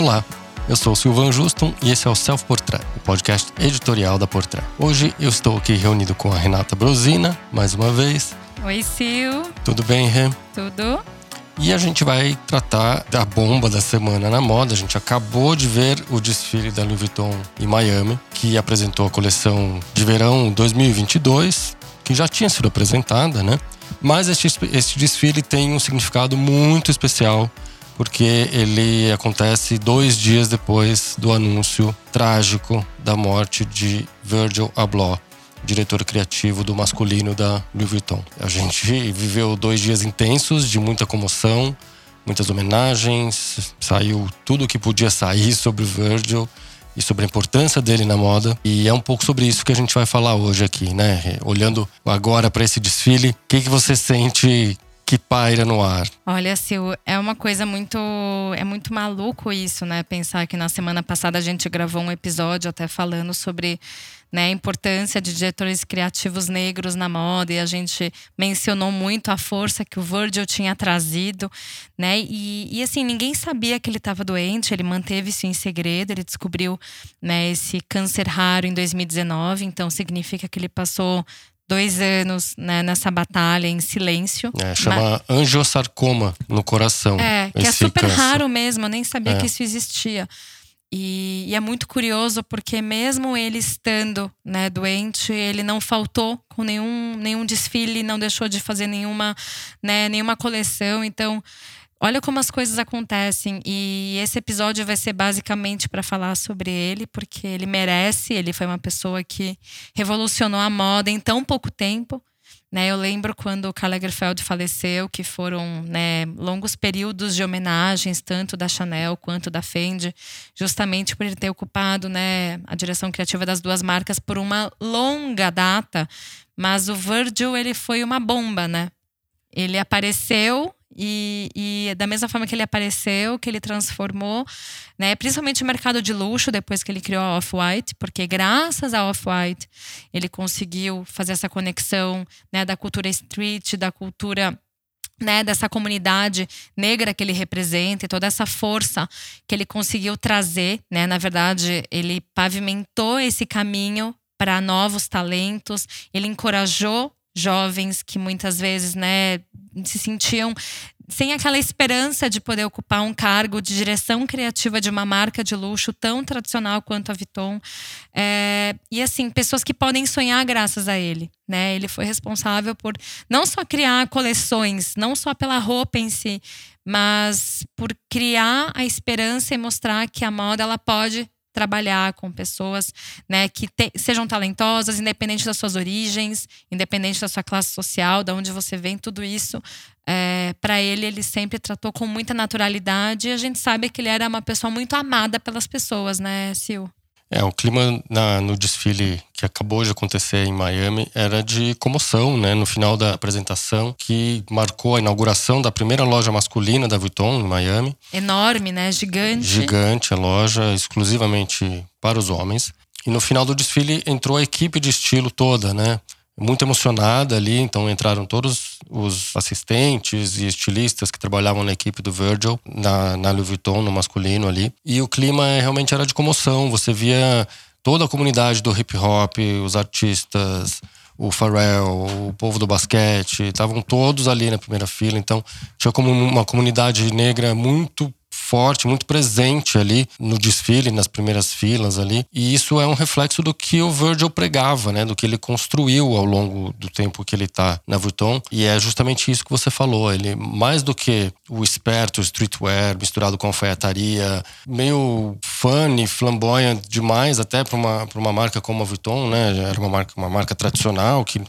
Olá, eu sou Silvan Juston e esse é o Self Portrait, o podcast editorial da Portrait. Hoje eu estou aqui reunido com a Renata Brosina, mais uma vez. Oi, Sil. Tudo bem, Rê? Tudo. E a gente vai tratar da bomba da semana na moda. A gente acabou de ver o desfile da Louis Vuitton em Miami, que apresentou a coleção de verão 2022, que já tinha sido apresentada, né? Mas este, este desfile tem um significado muito especial, porque ele acontece dois dias depois do anúncio trágico da morte de Virgil Abloh, diretor criativo do masculino da Louis Vuitton. A gente viveu dois dias intensos de muita comoção, muitas homenagens, saiu tudo o que podia sair sobre o Virgil e sobre a importância dele na moda. E é um pouco sobre isso que a gente vai falar hoje aqui, né? Olhando agora para esse desfile, o que, que você sente que paira no ar? Olha, Sil, é uma coisa muito. É muito maluco isso, né? Pensar que na semana passada a gente gravou um episódio até falando sobre né, a importância de diretores criativos negros na moda e a gente mencionou muito a força que o Virgil tinha trazido, né? E, e assim, ninguém sabia que ele estava doente, ele manteve isso em segredo, ele descobriu né, esse câncer raro em 2019, então significa que ele passou dois anos né, nessa batalha em silêncio. É, chama Mas, angiosarcoma no coração. É, que é super câncer. raro mesmo, eu nem sabia é. que isso existia. E, e, é muito curioso porque mesmo ele estando né, doente, ele não faltou com nenhum, nenhum desfile, não deixou de fazer nenhuma, né, nenhuma coleção. Então, olha como as coisas acontecem. E esse episódio vai ser basicamente para falar sobre ele, porque ele merece. Ele foi uma pessoa que revolucionou a moda em tão pouco tempo. Né, eu lembro quando o Karl Lagerfeld faleceu, que foram né, longos períodos de homenagens, tanto da Chanel quanto da Fendi, justamente por ele ter ocupado né, a direção criativa das duas marcas por uma longa data. Mas o Virgil ele foi uma bomba, né? Ele apareceu e, e, da mesma forma que ele apareceu, que ele transformou, né, principalmente o mercado de luxo depois que ele criou a Off-White, porque graças a Off-White ele conseguiu fazer essa conexão né, da cultura street, da cultura né, dessa comunidade negra que ele representa e toda essa força que ele conseguiu trazer, né? Na verdade, ele pavimentou esse caminho para novos talentos, ele encorajou jovens que muitas vezes, né, se sentiam sem aquela esperança de poder ocupar um cargo de direção criativa de uma marca de luxo tão tradicional quanto a Vuitton. É, e assim, pessoas que podem sonhar graças a ele. Né? Ele foi responsável por não só criar coleções, não só pela roupa em si, mas por criar a esperança e mostrar que a moda ela pode trabalhar com pessoas né, que te, sejam talentosas, independente das suas origens, independente da sua classe social, de onde você vem, tudo isso. É, para ele, ele sempre tratou com muita naturalidade e a gente sabe que ele era uma pessoa muito amada pelas pessoas, né, Sil? É, o clima na, no desfile que acabou de acontecer em Miami era de comoção, né? No final da apresentação, que marcou a inauguração da primeira loja masculina da Vuitton em Miami. Enorme, né? Gigante. Gigante a loja, exclusivamente para os homens. E no final do desfile entrou a equipe de estilo toda, né? Muito emocionada ali, então entraram todos os assistentes e estilistas que trabalhavam na equipe do Virgil, na, na Louis Vuitton, no masculino ali. E o clima realmente era de comoção, você via toda a comunidade do hip hop, os artistas, o Pharrell, o povo do basquete, estavam todos ali na primeira fila, então tinha como uma comunidade negra muito forte, muito presente ali no desfile, nas primeiras filas ali. E isso é um reflexo do que o Virgil pregava, né? Do que ele construiu ao longo do tempo que ele está na Vuitton. E é justamente isso que você falou. Ele, mais do que o esperto, streetwear, misturado com alfaiataria, meio funny, flamboyant demais até para uma, uma marca como a Vuitton, né? Era uma marca, uma marca tradicional que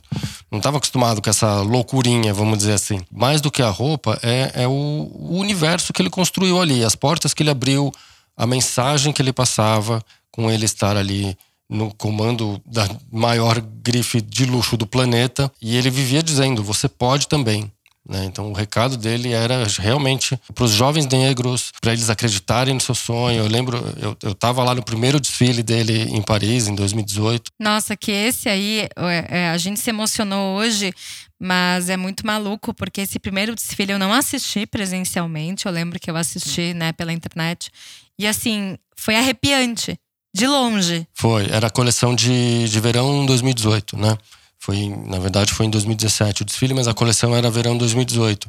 não estava acostumado com essa loucurinha, vamos dizer assim. Mais do que a roupa, é, é o, o universo que ele construiu ali ali, as portas que ele abriu, a mensagem que ele passava com ele estar ali no comando da maior grife de luxo do planeta. E ele vivia dizendo: você pode também. Né? Então, o recado dele era realmente para os jovens negros, para eles acreditarem no seu sonho. Eu lembro, eu estava lá no primeiro desfile dele em Paris, em 2018. Nossa, que esse aí, é, é, a gente se emocionou hoje, mas é muito maluco, porque esse primeiro desfile eu não assisti presencialmente. Eu lembro que eu assisti né, pela internet. E assim, foi arrepiante. De longe. Foi. Era a coleção de, de verão 2018, né? Foi, na verdade, foi em 2017 o desfile, mas a coleção era verão 2018.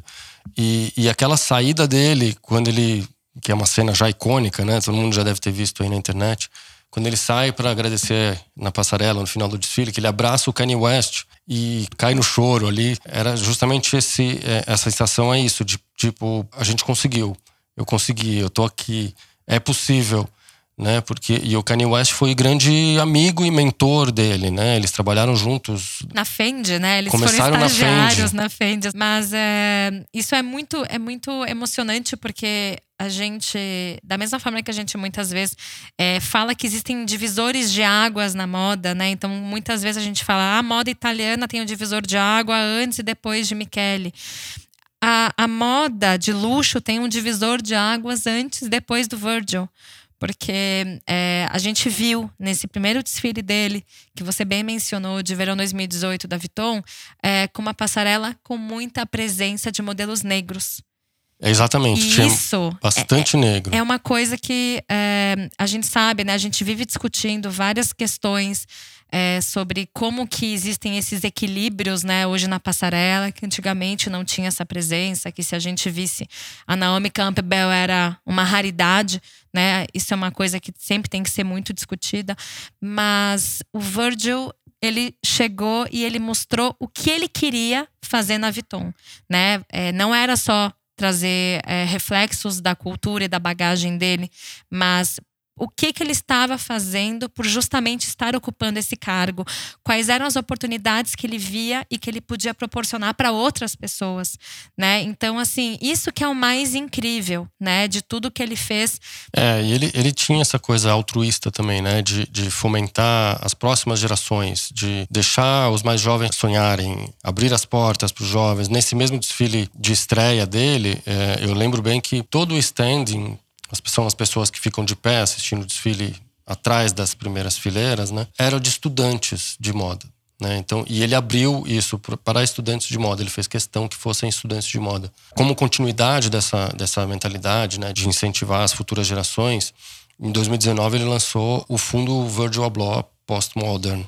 E, e aquela saída dele, quando ele. que é uma cena já icônica, né? Todo mundo já deve ter visto aí na internet. Quando ele sai para agradecer na passarela, no final do desfile, que ele abraça o Kanye West e cai no choro ali. Era justamente esse, é, essa sensação é isso, de tipo, a gente conseguiu. Eu consegui, eu tô aqui. É possível né? Porque e o Kanye West foi grande amigo e mentor dele, né? Eles trabalharam juntos na Fendi, né? Eles começaram foram estagiários na Fendi. Na Fendi. Mas é, isso é muito é muito emocionante porque a gente, da mesma forma que a gente muitas vezes é, fala que existem divisores de águas na moda, né? Então, muitas vezes a gente fala, ah, a moda italiana tem o divisor de água antes e depois de Michele. A, a moda de luxo tem um divisor de águas antes e depois do Virgil porque é, a gente viu nesse primeiro desfile dele, que você bem mencionou, de verão 2018 da Vuitton, é, com uma passarela com muita presença de modelos negros. É exatamente, e isso bastante é, negro. É uma coisa que é, a gente sabe, né? A gente vive discutindo várias questões é, sobre como que existem esses equilíbrios, né, hoje na passarela, que antigamente não tinha essa presença, que se a gente visse a Naomi Campbell era uma raridade, né? Isso é uma coisa que sempre tem que ser muito discutida, mas o Virgil ele chegou e ele mostrou o que ele queria fazer na Vuitton, né? É, não era só trazer é, reflexos da cultura e da bagagem dele, mas o que, que ele estava fazendo por justamente estar ocupando esse cargo, quais eram as oportunidades que ele via e que ele podia proporcionar para outras pessoas, né? Então, assim, isso que é o mais incrível, né, de tudo que ele fez. É, e ele, ele tinha essa coisa altruísta também, né, de, de fomentar as próximas gerações, de deixar os mais jovens sonharem, abrir as portas para os jovens. Nesse mesmo desfile de estreia dele, é, eu lembro bem que todo o standing são as pessoas que ficam de pé assistindo o desfile atrás das primeiras fileiras, né? Eram de estudantes de moda. Né? Então, e ele abriu isso para estudantes de moda. Ele fez questão que fossem estudantes de moda. Como continuidade dessa, dessa mentalidade, né, de incentivar as futuras gerações, em 2019 ele lançou o fundo Virgil Abloh Postmodern,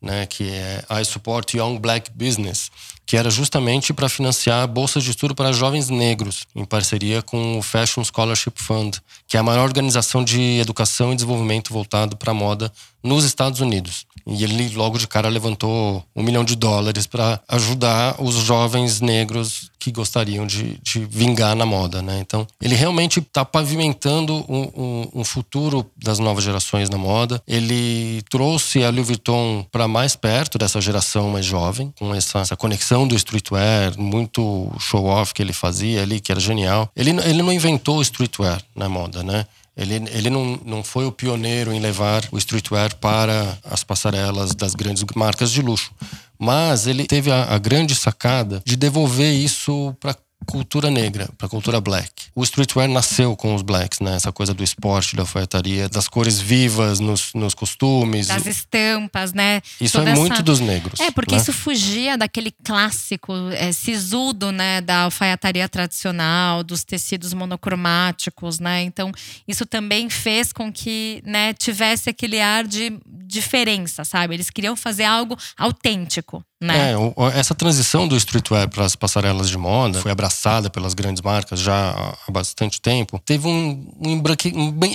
né, que é I Support Young Black Business, que era justamente para financiar bolsas de estudo para jovens negros, em parceria com o Fashion Scholarship Fund, que é a maior organização de educação e desenvolvimento voltado para moda nos Estados Unidos. E ele logo de cara levantou um milhão de dólares para ajudar os jovens negros que gostariam de, de vingar na moda, né? Então, ele realmente está pavimentando um, um, um, futuro das novas gerações na moda. Ele trouxe a Louis Vuitton para mais perto dessa geração mais jovem, com essa, essa conexão do streetwear, muito show-off que ele fazia ali, que era genial. Ele, ele não inventou o streetwear na moda, né? Ele, ele não, não foi o pioneiro em levar o streetwear para as passarelas das grandes marcas de luxo. Mas ele teve a, a grande sacada de devolver isso para cultura negra, para cultura black. O streetwear nasceu com os blacks, né? Essa coisa do esporte, da alfaiataria, das cores vivas nos, nos costumes. Das estampas, né? Isso Toda é muito dos negros. É, porque né? isso fugia daquele clássico é, sisudo, né? Da alfaiataria tradicional, dos tecidos monocromáticos, né? Então, isso também fez com que né, tivesse aquele ar de diferença, sabe? Eles queriam fazer algo autêntico. Né? É, essa transição do streetwear para as passarelas de moda foi abraçada pelas grandes marcas já há bastante tempo. Teve um,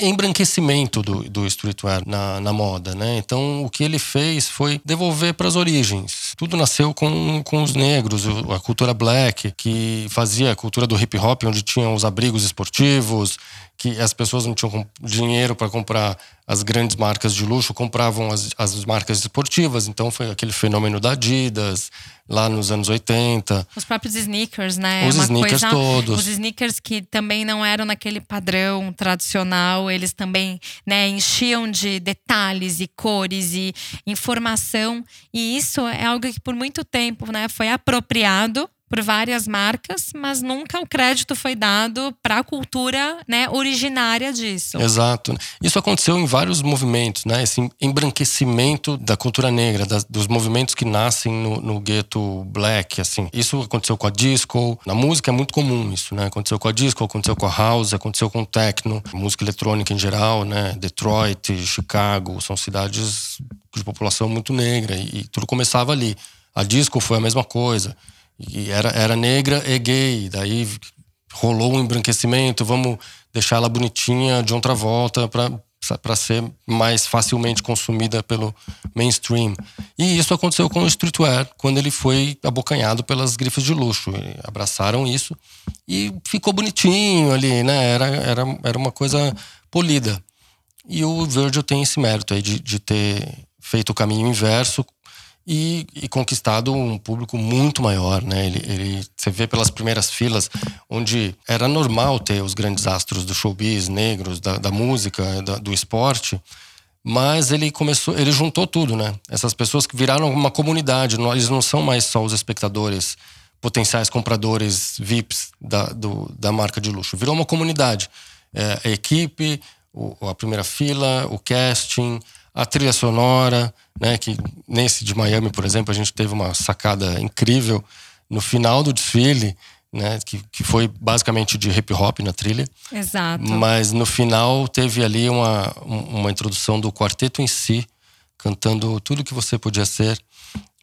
embranquecimento do, do streetwear na, na moda, né? Então, o que ele fez foi devolver para as origens. Tudo nasceu com, com os negros, a cultura black, que fazia a cultura do hip hop, onde tinham os abrigos esportivos, que as pessoas não tinham dinheiro para comprar as grandes marcas de luxo, compravam as, as marcas esportivas. Então foi aquele fenômeno da Adidas, lá nos anos 80. Os próprios sneakers, né? Os Uma sneakers coisa, todos. Os sneakers que também não eram naquele padrão tradicional, eles também né, enchiam de detalhes e cores e informação. E isso é algo que por muito tempo né, foi apropriado por várias marcas, mas nunca o crédito foi dado para a cultura né, originária disso. Exato. Isso aconteceu em vários movimentos, né? Esse embranquecimento da cultura negra, das, dos movimentos que nascem no, no gueto black, assim. Isso aconteceu com a disco. Na música é muito comum isso, né? Aconteceu com a disco, aconteceu com a house, aconteceu com o techno, música eletrônica em geral, né? Detroit, Chicago, são cidades de população muito negra e, e tudo começava ali. A disco foi a mesma coisa. E era, era negra e gay. Daí rolou um embranquecimento, vamos deixar ela bonitinha de outra volta para ser mais facilmente consumida pelo mainstream. E isso aconteceu com o streetwear, quando ele foi abocanhado pelas grifes de luxo. abraçaram isso e ficou bonitinho ali, né? Era, era, era uma coisa polida. E o Virgil tem esse mérito aí de, de ter feito o caminho inverso, e, e, conquistado um público muito maior, né? Ele, ele, você vê pelas primeiras filas, onde era normal ter os grandes astros do showbiz, negros, da, da música, da, do esporte, mas ele começou, ele juntou tudo, né? Essas pessoas que viraram uma comunidade, eles não são mais só os espectadores, potenciais compradores VIPs da, do, da marca de luxo, virou uma comunidade. É, a equipe, o, a primeira fila, o casting, a trilha sonora, né? Que nesse de Miami, por exemplo, a gente teve uma sacada incrível no final do desfile, né? Que, que foi basicamente de hip hop na trilha. Exato. Mas no final teve ali uma, uma introdução do quarteto em si, cantando tudo que você podia ser,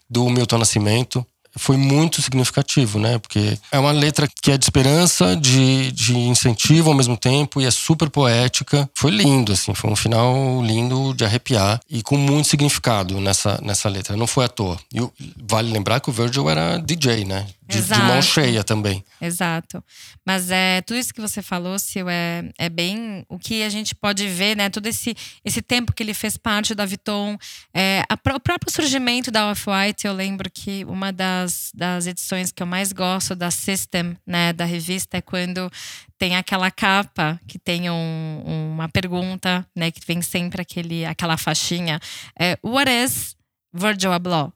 do Milton Nascimento foi muito significativo, né? Porque é uma letra que é de esperança, de, de incentivo ao mesmo tempo e é super poética. Foi lindo, assim, foi um final lindo de arrepiar e com muito significado nessa, nessa letra. Não foi à toa. E vale lembrar que o Virgil era DJ, né? De, de, mão cheia também. Exato. Mas é tudo isso que você falou, Sil, é, é bem o que a gente pode ver, né? Todo esse, esse tempo que ele fez parte da Vuitton. É, a, o próprio surgimento da Off-White, eu lembro que uma das, das edições que eu mais gosto da System, né, da revista, é quando tem aquela capa que tem um, uma pergunta, né? Que vem sempre aquele, aquela faixinha. É, What is Virgil Abloh?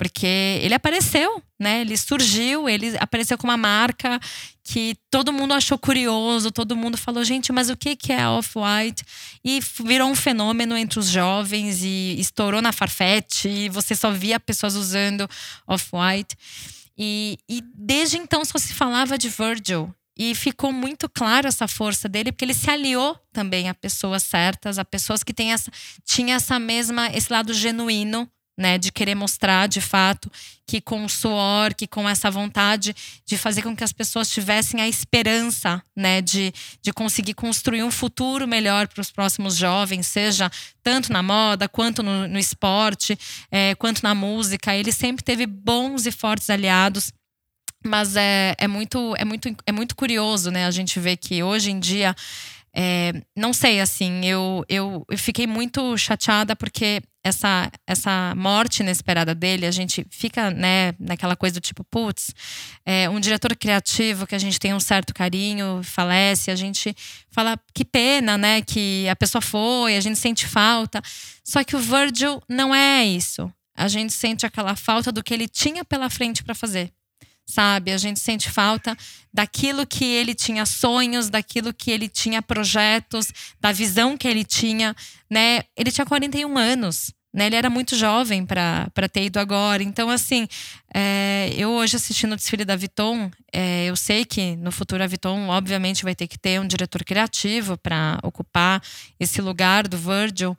Porque ele apareceu, né? Ele surgiu, ele apareceu com uma marca que todo mundo achou curioso, todo mundo falou, gente, mas o que que é Off-White? E virou um fenômeno entre os jovens e estourou na Farfetch, e você só via pessoas usando Off-White. E, e desde então só se falava de Virgil. E ficou muito claro essa força dele, porque ele se aliou também a pessoas certas, a pessoas que têm essa, tinha essa mesma, esse lado genuíno né, de querer mostrar de fato que com o suor, que com essa vontade de fazer com que as pessoas tivessem a esperança, né, de, de conseguir construir um futuro melhor para os próximos jovens, seja tanto na moda quanto no, no esporte, é, quanto na música. Ele sempre teve bons e fortes aliados. Mas é, é, muito, é, muito, é muito curioso, né? A gente vê que hoje em dia é, não sei, assim, eu, eu, eu, fiquei muito chateada porque essa, essa morte inesperada dele, a gente fica né, naquela coisa do tipo, putz, é, um diretor criativo que a gente tem um certo carinho, falece, a gente fala que pena, né, que a pessoa foi, a gente sente falta. Só que o Virgil não é isso. A gente sente aquela falta do que ele tinha pela frente para fazer sabe? A gente sente falta daquilo que ele tinha sonhos, daquilo que ele tinha projetos, da visão que ele tinha, né? Ele tinha 41 anos. Né, ele era muito jovem para ter ido agora. Então, assim, é, eu hoje assistindo o desfile da Vuitton, é, eu sei que no futuro a Vuitton, obviamente, vai ter que ter um diretor criativo para ocupar esse lugar do Virgil.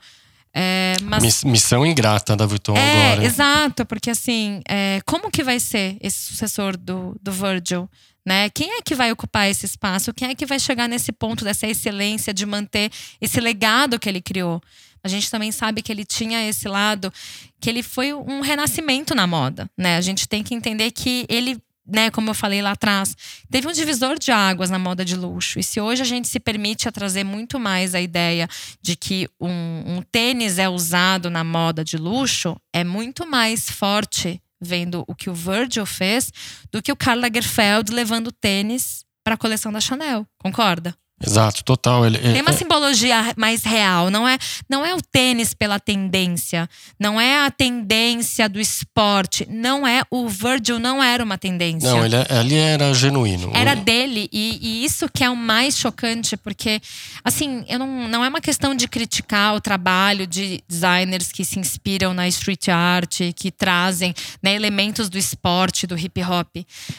É, mas... Missão ingrata da Vuitton é, agora. Exato, porque assim, é, como que vai ser esse sucessor do, do Virgil? Né? Quem é que vai ocupar esse espaço? Quem é que vai chegar nesse ponto dessa excelência de manter esse legado que ele criou? A gente também sabe que ele tinha esse lado, que ele foi um renascimento na moda, né? A gente tem que entender que ele né, como eu falei lá atrás, teve um divisor de águas na moda de luxo. E se hoje a gente se permite a trazer muito mais a ideia de que um, um tênis é usado na moda de luxo, é muito mais forte vendo o que o Virgil fez do que o Karl Lagerfeld levando tênis para a coleção da Chanel. Concorda? Exato, total. Ele, Tem uma é, simbologia mais real. Não é, não é o tênis pela tendência. Não é a tendência do esporte. Não é. O Virgil não era uma tendência. Não, ele, ali era genuíno. Era dele. E, e, isso que é o mais chocante, porque, assim, eu não, não é uma questão de criticar o trabalho de designers que se inspiram na street art, que trazem né, elementos do esporte, do hip hop.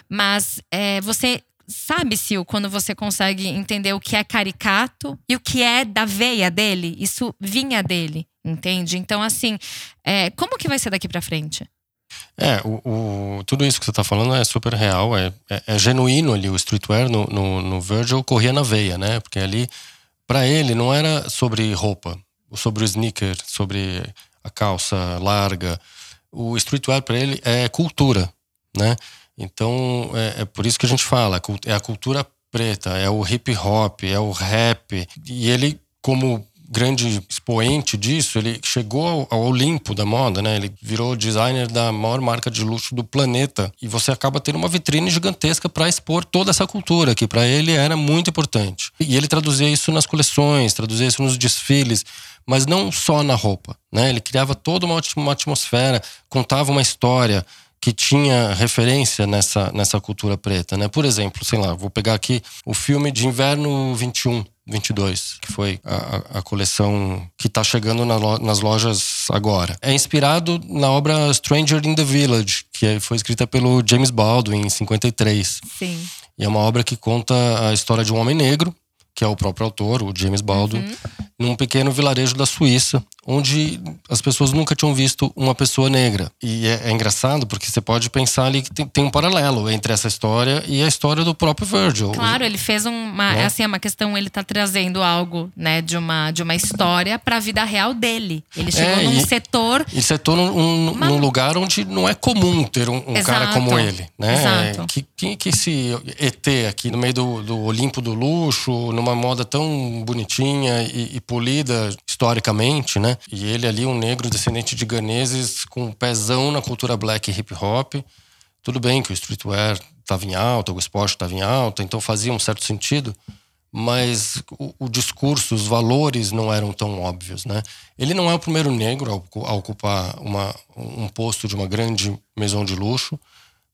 Mas é, você Sabe, Sil, quando você consegue entender o que é caricato e o que é da veia dele? Isso vinha dele, entende? Então, assim, é, como que vai ser daqui para frente? É, o, o, tudo isso que você está falando é super real, é, é, é, genuíno ali. O streetwear no, no, no Virgil corria na veia, né? Porque ali, para ele, não era sobre roupa, sobre o sneaker, sobre a calça larga. O streetwear para ele é cultura, né? Então, é, é, por isso que a gente fala, é a cultura preta, é o hip hop, é o rap. E ele, como grande expoente disso, ele chegou ao Olimpo da moda, né? Ele virou designer da maior marca de luxo do planeta e você acaba tendo uma vitrine gigantesca para expor toda essa cultura que para ele era muito importante. E ele traduzia isso nas coleções, traduzia isso nos desfiles, mas não só na roupa, né? Ele criava toda uma atmosfera, contava uma história, que tinha referência nessa, nessa cultura preta, né? Por exemplo, sei lá, vou pegar aqui o filme de Inverno 21, 22, que foi a, a coleção que está chegando na, nas lojas agora. É inspirado na obra Stranger in the Village, que foi escrita pelo James Baldwin em 53. Sim. E é uma obra que conta a história de um homem negro, que é o próprio autor, o James Baldwin, uhum. num pequeno vilarejo da Suíça, onde as pessoas nunca tinham visto uma pessoa negra. E é, é engraçado porque você pode pensar ali que tem, tem, um paralelo entre essa história e a história do próprio Virgil. Claro, ele fez uma, né? assim, é uma questão, ele tá trazendo algo, né, de uma, de uma história para a vida real dele. Ele chegou é, num e, setor e setor num, uma... num, lugar onde não é comum ter um, um cara como ele, né? Exato. Que, que, que esse ET aqui no meio do, do Olimpo do luxo, numa moda tão bonitinha e, e polida historicamente, né? E ele ali, um negro descendente de ganeses com um pezão na cultura black e hip hop. Tudo bem que o streetwear estava em alta, o esporte estava em alta, então fazia um certo sentido, mas o, o, discurso, os valores não eram tão óbvios, né? Ele não é o primeiro negro a, ocupar uma, um posto de uma grande maison de luxo,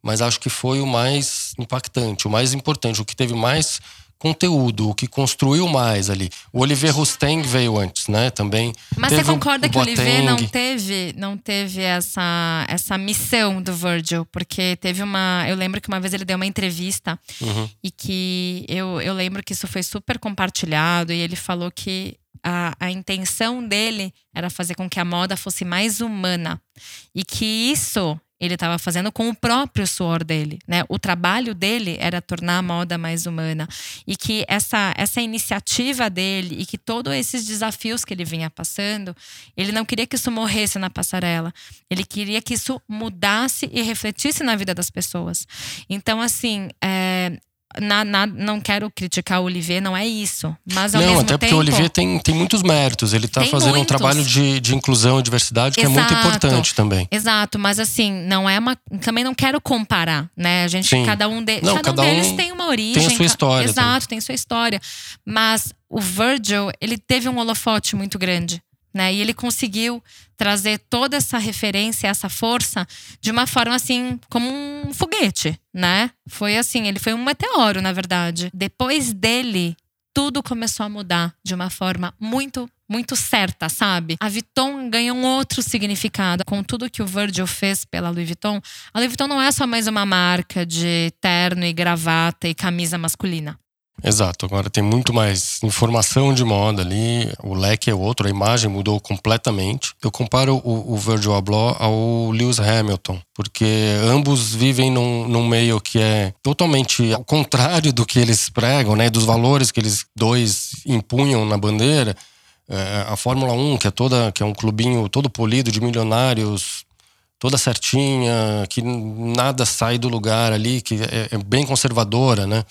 mas acho que foi o mais impactante, o mais importante, o que teve mais conteúdo, o que construiu mais ali. O Olivier Rousteing veio antes, né? Também. Mas você concorda o, o que o Olivier não teve, não teve essa, essa missão do Virgil? Porque teve uma. Eu lembro que uma vez ele deu uma entrevista uhum. e que eu, eu lembro que isso foi super compartilhado e ele falou que a, a intenção dele era fazer com que a moda fosse mais humana. E que isso ele estava fazendo com o próprio suor dele, né? O trabalho dele era tornar a moda mais humana e que essa essa iniciativa dele e que todos esses desafios que ele vinha passando, ele não queria que isso morresse na passarela. Ele queria que isso mudasse e refletisse na vida das pessoas. Então, assim, é, na, na, não quero criticar o Olivier, não é isso. Mas ao não, mesmo até tempo, porque o Olivier tem, tem muitos méritos. Ele está fazendo muitos. um trabalho de, de inclusão e diversidade que Exato. é muito importante também. Exato, mas assim, não é uma. Também não quero comparar, né? A gente, Sim. cada um, de, não, cada, cada um deles tem uma origem. Tem a sua história. Exato, também. tem sua história. Mas o Virgil, ele teve um holofote muito grande. Né? E ele conseguiu trazer toda essa referência, essa força, de uma forma assim, como um foguete, né? Foi assim, ele foi um meteoro, na verdade. Depois dele, tudo começou a mudar de uma forma muito muito certa, sabe? A Vuitton ganhou um outro significado. Com tudo que o Virgil fez pela Louis Vuitton, a Louis Vuitton não é só mais uma marca de terno e gravata e camisa masculina. Exato, agora tem muito mais informação de moda ali, o leque é outro, a imagem mudou completamente. Eu comparo o, o Virgil Abloh ao Lewis Hamilton, porque ambos vivem num, num, meio que é totalmente ao contrário do que eles pregam, né, dos valores que eles dois impunham na bandeira. É, a Fórmula 1, que é toda, que é um clubinho todo polido de milionários, toda certinha, que nada sai do lugar ali, que é, é bem conservadora, né?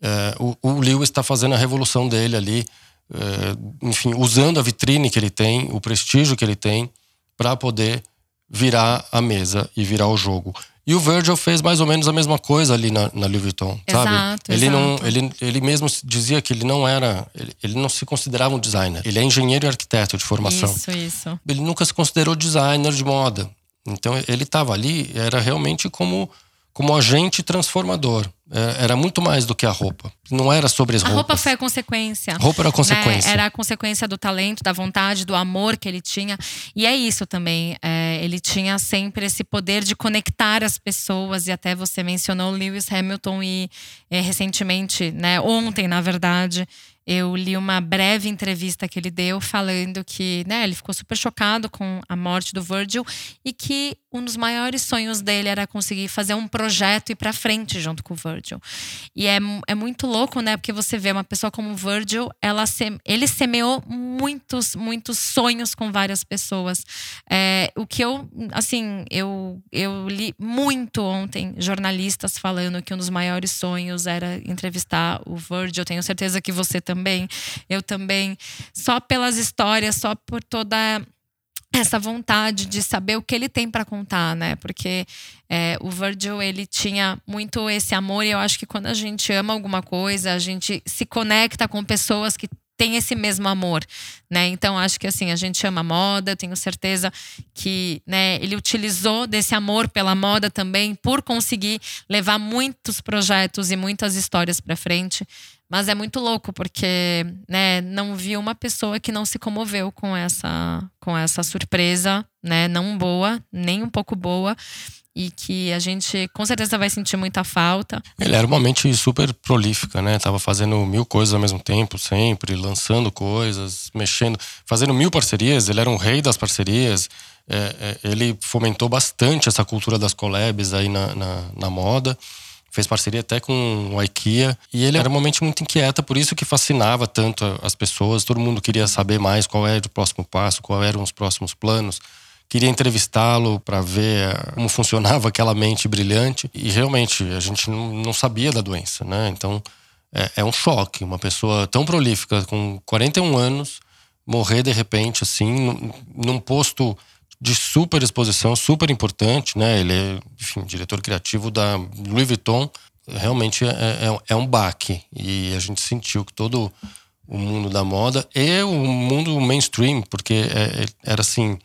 É, o, o, Lewis está fazendo a revolução dele ali, é, enfim, usando a vitrine que ele tem, o prestígio que ele tem, para poder virar a mesa e virar o jogo. E o Virgil fez mais ou menos a mesma coisa ali na, na Louis Vuitton, sabe? Exato, ele exato. não, ele, ele mesmo dizia que ele não era, ele, ele, não se considerava um designer. Ele é engenheiro e arquiteto de formação. Isso, isso. Ele nunca se considerou designer de moda. Então ele estava ali, era realmente como como agente transformador. É, era muito mais do que a roupa. Não era sobre as a roupas. A roupa foi a consequência. A roupa era a consequência. Né? Era a consequência do talento, da vontade, do amor que ele tinha. E é isso também. É, ele tinha sempre esse poder de conectar as pessoas. E até você mencionou Lewis Hamilton e é, recentemente, né, ontem, na verdade, eu li uma breve entrevista que ele deu falando que né, ele ficou super chocado com a morte do Virgil e que um dos maiores sonhos dele era conseguir fazer um projeto e ir para frente junto com o Virgil. E é, é muito louco, né? Porque você vê uma pessoa como o Virgil, ela se, ele semeou muitos, muitos sonhos com várias pessoas. É, o que eu, assim, eu, eu li muito ontem jornalistas falando que um dos maiores sonhos era entrevistar o Virgil. Tenho certeza que você também, eu também. Só pelas histórias, só por toda essa vontade de saber o que ele tem para contar, né? Porque é, o Virgil ele tinha muito esse amor e eu acho que quando a gente ama alguma coisa, a gente se conecta com pessoas que têm esse mesmo amor, né? Então acho que assim a gente ama moda, tenho certeza que, né? Ele utilizou desse amor pela moda também por conseguir levar muitos projetos e muitas histórias para frente. Mas é muito louco, porque né, não vi uma pessoa que não se comoveu com essa, com essa surpresa, né? Não boa, nem um pouco boa. E que a gente com certeza vai sentir muita falta. Ele era uma mente super prolífica, né? Tava fazendo mil coisas ao mesmo tempo, sempre, lançando coisas, mexendo, fazendo mil parcerias. Ele era um rei das parcerias. É, é, ele fomentou bastante essa cultura das collabs aí na, na, na moda fez parceria até com o IKEA. E ele era uma mente muito inquieta, por isso que fascinava tanto as pessoas. Todo mundo queria saber mais qual era o próximo passo, quais eram os próximos planos. Queria entrevistá-lo para ver eh, como funcionava aquela mente brilhante. E realmente, a gente não sabia da doença, né? Então, é, é um choque. Uma pessoa tão prolífica, com 41 anos, morrer de repente, assim, num posto de super exposição, super importante, né? Ele é, enfim, diretor criativo da Louis Vuitton. Realmente é, é, é um baque. E a gente sentiu que todo o mundo da moda e o mundo mainstream, porque é, é era assim,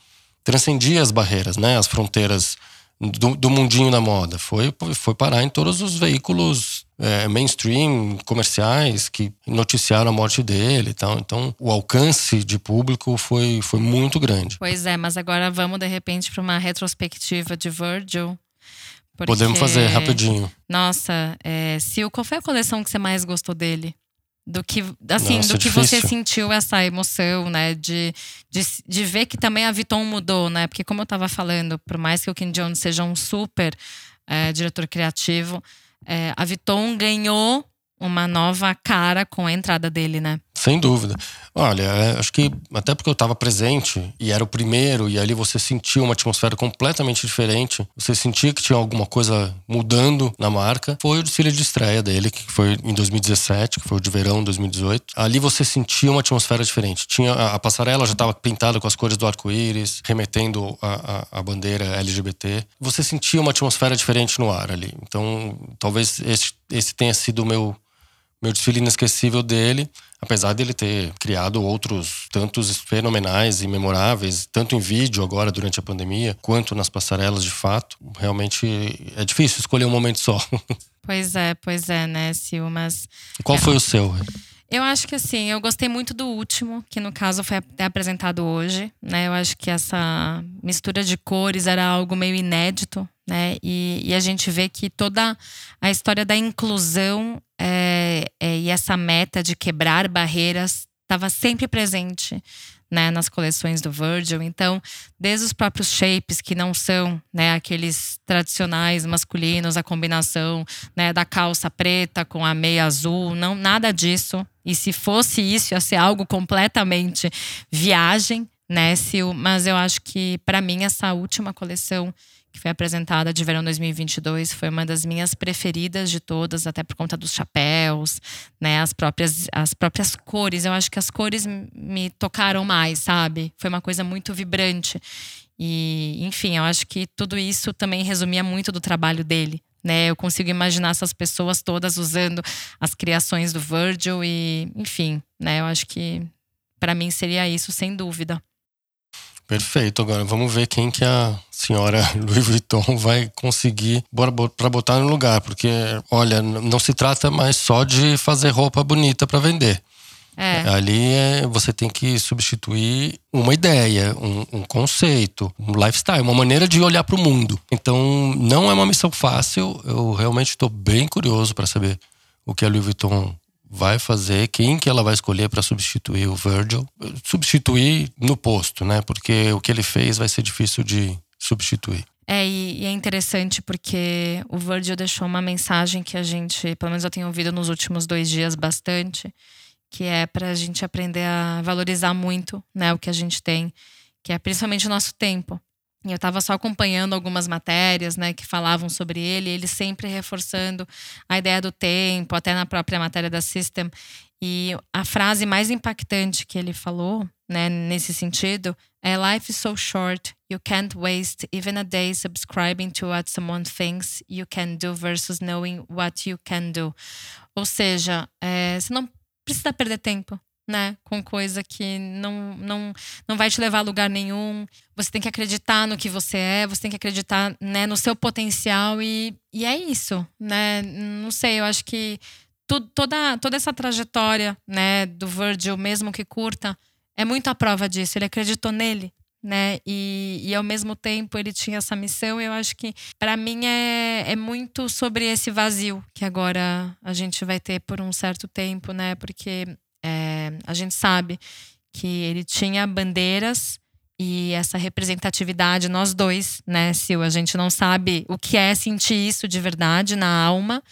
transcendia as barreiras, né? As fronteiras do, do mundinho da moda. Foi, foi parar em todos os veículos é, mainstream, comerciais, que noticiaram a morte dele e tal. Então, o alcance de público foi, foi muito grande. Pois é, mas agora vamos de repente para uma retrospectiva de Virgil. Porque... Podemos fazer rapidinho. Nossa, é, Sil, qual foi a coleção que você mais gostou dele? do que assim Nossa, do que difícil. você sentiu essa emoção né de, de, de ver que também a Vuitton mudou né porque como eu estava falando por mais que o Kim Jones seja um super é, diretor criativo é, a Vuitton ganhou uma nova cara com a entrada dele, né? Sem dúvida. Olha, é, acho que até porque eu estava presente e era o primeiro, e ali você sentia uma atmosfera completamente diferente. Você sentia que tinha alguma coisa mudando na marca. Foi o desfile de estreia dele, que foi em 2017, que foi o de verão 2018. Ali você sentia uma atmosfera diferente. Tinha a, passarela já estava pintada com as cores do arco-íris, remetendo a, a, a, bandeira LGBT. Você sentia uma atmosfera diferente no ar ali. Então, talvez esse, esse tenha sido o meu meu desfile inesquecível dele, apesar dele ter criado outros tantos fenomenais e memoráveis, tanto em vídeo agora durante a pandemia, quanto nas passarelas de fato. Realmente é difícil escolher um momento só. Pois é, pois é, né, Sil, mas... Qual é... foi o seu? Eu acho que assim, eu gostei muito do último, que no caso foi até apresentado hoje, né? Eu acho que essa mistura de cores era algo meio inédito, né? E, e a gente vê que toda a história da inclusão é, é, e essa meta de quebrar barreiras estava sempre presente né, nas coleções do Virgil. Então, desde os próprios shapes, que não são né, aqueles tradicionais masculinos, a combinação né, da calça preta com a meia azul, não nada disso. E se fosse isso, ia ser algo completamente viagem, né, Sil? Mas eu acho que, para mim, essa última coleção que foi apresentada de verão 2022, foi uma das minhas preferidas de todas, até por conta dos chapéus, né, as próprias as próprias cores. Eu acho que as cores me tocaram mais, sabe? Foi uma coisa muito vibrante. E, enfim, eu acho que tudo isso também resumia muito do trabalho dele. Né, eu consigo imaginar essas pessoas todas usando as criações do Virgil e, enfim, né, eu acho que para mim seria isso, sem dúvida. Perfeito. Agora vamos ver quem que a senhora Louis Vuitton vai conseguir para botar no lugar, porque olha, não se trata mais só de fazer roupa bonita para vender. É. Ali é, você tem que substituir uma ideia, um, um, conceito, um lifestyle, uma maneira de olhar para o mundo. Então, não é uma missão fácil. Eu realmente estou bem curioso para saber o que a Louis Vuitton vai fazer, quem que ela vai escolher para substituir o Virgil. Substituir no posto, né? Porque o que ele fez vai ser difícil de substituir. É, e, é interessante porque o Virgil deixou uma mensagem que a gente, pelo menos eu tenho ouvido nos últimos dois dias bastante, que é para a gente aprender a valorizar muito né, o que a gente tem, que é principalmente o nosso tempo. Eu estava só acompanhando algumas matérias, né, que falavam sobre ele, ele sempre reforçando a ideia do tempo, até na própria matéria da System. E a frase mais impactante que ele falou, né, nesse sentido, é Life is so short, you can't waste even a day subscribing to what someone thinks you can do versus knowing what you can do. Ou seja, é, você não precisa perder tempo né? Com coisa que não, não, não vai te levar a lugar nenhum. Você tem que acreditar no que você é, você tem que acreditar né, no seu potencial e, e é isso, né? Não sei, eu acho que tu, toda, toda essa trajetória né, do Virgil, mesmo que curta, é muito a prova disso. Ele acreditou nele, né? E, e ao mesmo tempo ele tinha essa missão. Eu acho que para mim é, é muito sobre esse vazio que agora a gente vai ter por um certo tempo, né? Porque a gente sabe que ele tinha bandeiras e essa representatividade, nós dois, né, Sil? A gente não sabe o que é sentir isso de verdade na alma.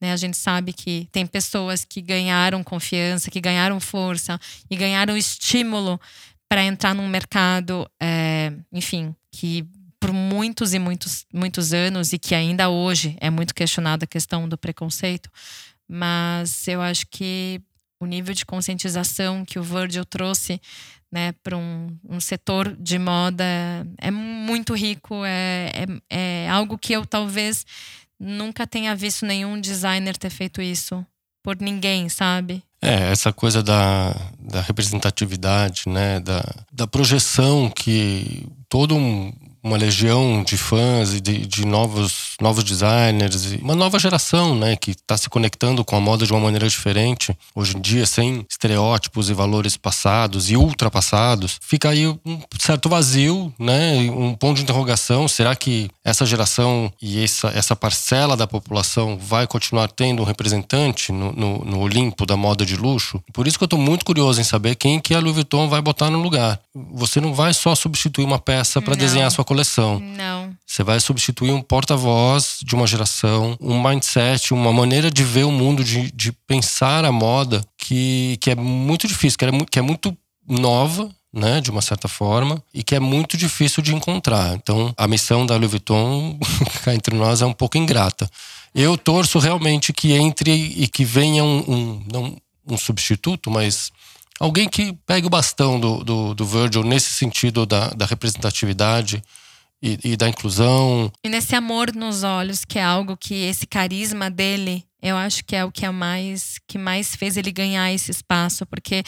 Né? A gente sabe que tem pessoas que ganharam confiança, que ganharam força e ganharam estímulo para entrar num mercado, é, enfim, que por muitos e muitos, muitos anos e que ainda hoje é muito questionada a questão do preconceito. Mas eu acho que o nível de conscientização que o Virgil trouxe né, para um, um, setor de moda é muito rico, é, é, é, algo que eu talvez nunca tenha visto nenhum designer ter feito isso por ninguém, sabe? É, essa coisa da, da representatividade, né, da, da projeção que todo um, uma legião de fãs e de, de, novos, novos designers, uma nova geração, né, que está se conectando com a moda de uma maneira diferente, hoje em dia, sem estereótipos e valores passados e ultrapassados. Fica aí um certo vazio, né, um ponto de interrogação. Será que essa geração e essa, essa parcela da população vai continuar tendo um representante no, no, no Olimpo da moda de luxo? Por isso que eu estou muito curioso em saber quem que a Louis Vuitton vai botar no lugar. Você não vai só substituir uma peça para desenhar sua coleção. Não. Você vai substituir um porta-voz de uma geração, um mindset, uma maneira de ver o mundo, de, de pensar a moda que, que é muito difícil, que é, que é muito nova, né, de uma certa forma, e que é muito difícil de encontrar. Então, a missão da Louis Vuitton, cá entre nós, é um pouco ingrata. Eu torço realmente que entre e que venha um, um não um substituto, mas alguém que pegue o bastão do, do, do Virgil nesse sentido da, da representatividade e, e, da inclusão. E nesse amor nos olhos, que é algo que esse carisma dele, eu acho que é o que é mais que mais fez ele ganhar esse espaço, porque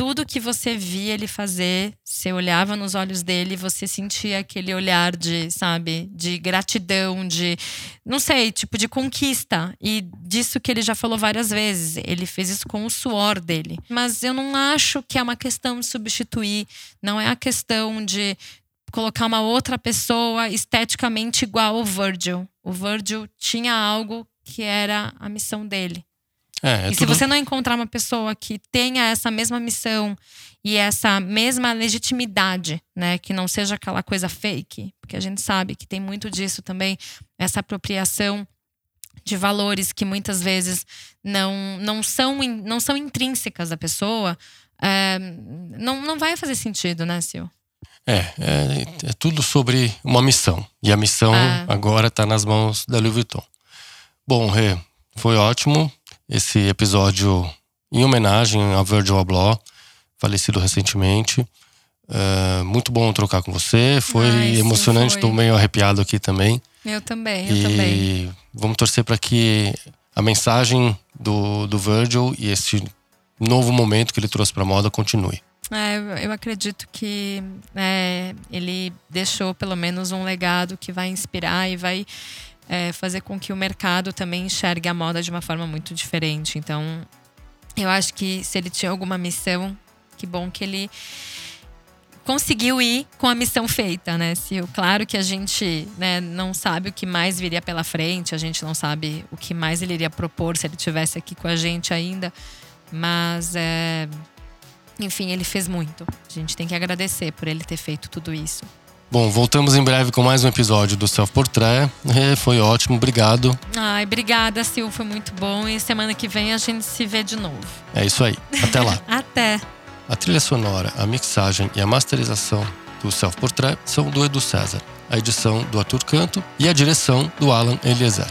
tudo que você via ele fazer, você olhava nos olhos dele, você sentia aquele olhar de, sabe, de gratidão, de, não sei, tipo de conquista. E disso que ele já falou várias vezes. Ele fez isso com o suor dele. Mas eu não acho que é uma questão de substituir, não é a questão de colocar uma outra pessoa esteticamente igual ao Virgil. O Virgil tinha algo que era a missão dele. É, é e tudo... se você não encontrar uma pessoa que tenha essa mesma missão e essa mesma legitimidade, né, que não seja aquela coisa fake, porque a gente sabe que tem muito disso também, essa apropriação de valores que muitas vezes não, não, são, não são intrínsecas da pessoa, é, não, não vai fazer sentido, né, Sil? É, é, é, tudo sobre uma missão. E a missão é. agora está nas mãos da Louis Vuitton. Bom, Rê, foi ótimo esse episódio em homenagem a Virgil Abloh, falecido recentemente. Uh, muito bom trocar com você. Foi Ai, emocionante, estou meio arrepiado aqui também. Eu também, eu e também. Vamos torcer para que a mensagem do, do Virgil e esse novo momento que ele trouxe para a moda continue. É, eu acredito que é, ele deixou pelo menos um legado que vai inspirar e vai é, fazer com que o mercado também enxergue a moda de uma forma muito diferente. Então, eu acho que se ele tinha alguma missão, que bom que ele conseguiu ir com a missão feita, né? Se, claro que a gente né, não sabe o que mais viria pela frente, a gente não sabe o que mais ele iria propor se ele tivesse aqui com a gente ainda, mas é, enfim, ele fez muito. A gente tem que agradecer por ele ter feito tudo isso. Bom, voltamos em breve com mais um episódio do Self Portrait. É, foi ótimo, obrigado. Ai, obrigada, Sil, foi muito bom. E semana que vem a gente se vê de novo. É isso aí. Até lá. Até. A trilha sonora, a mixagem e a masterização do Self Portrait são do Edu César, a edição do Arthur Canto e a direção do Alan Eliezer.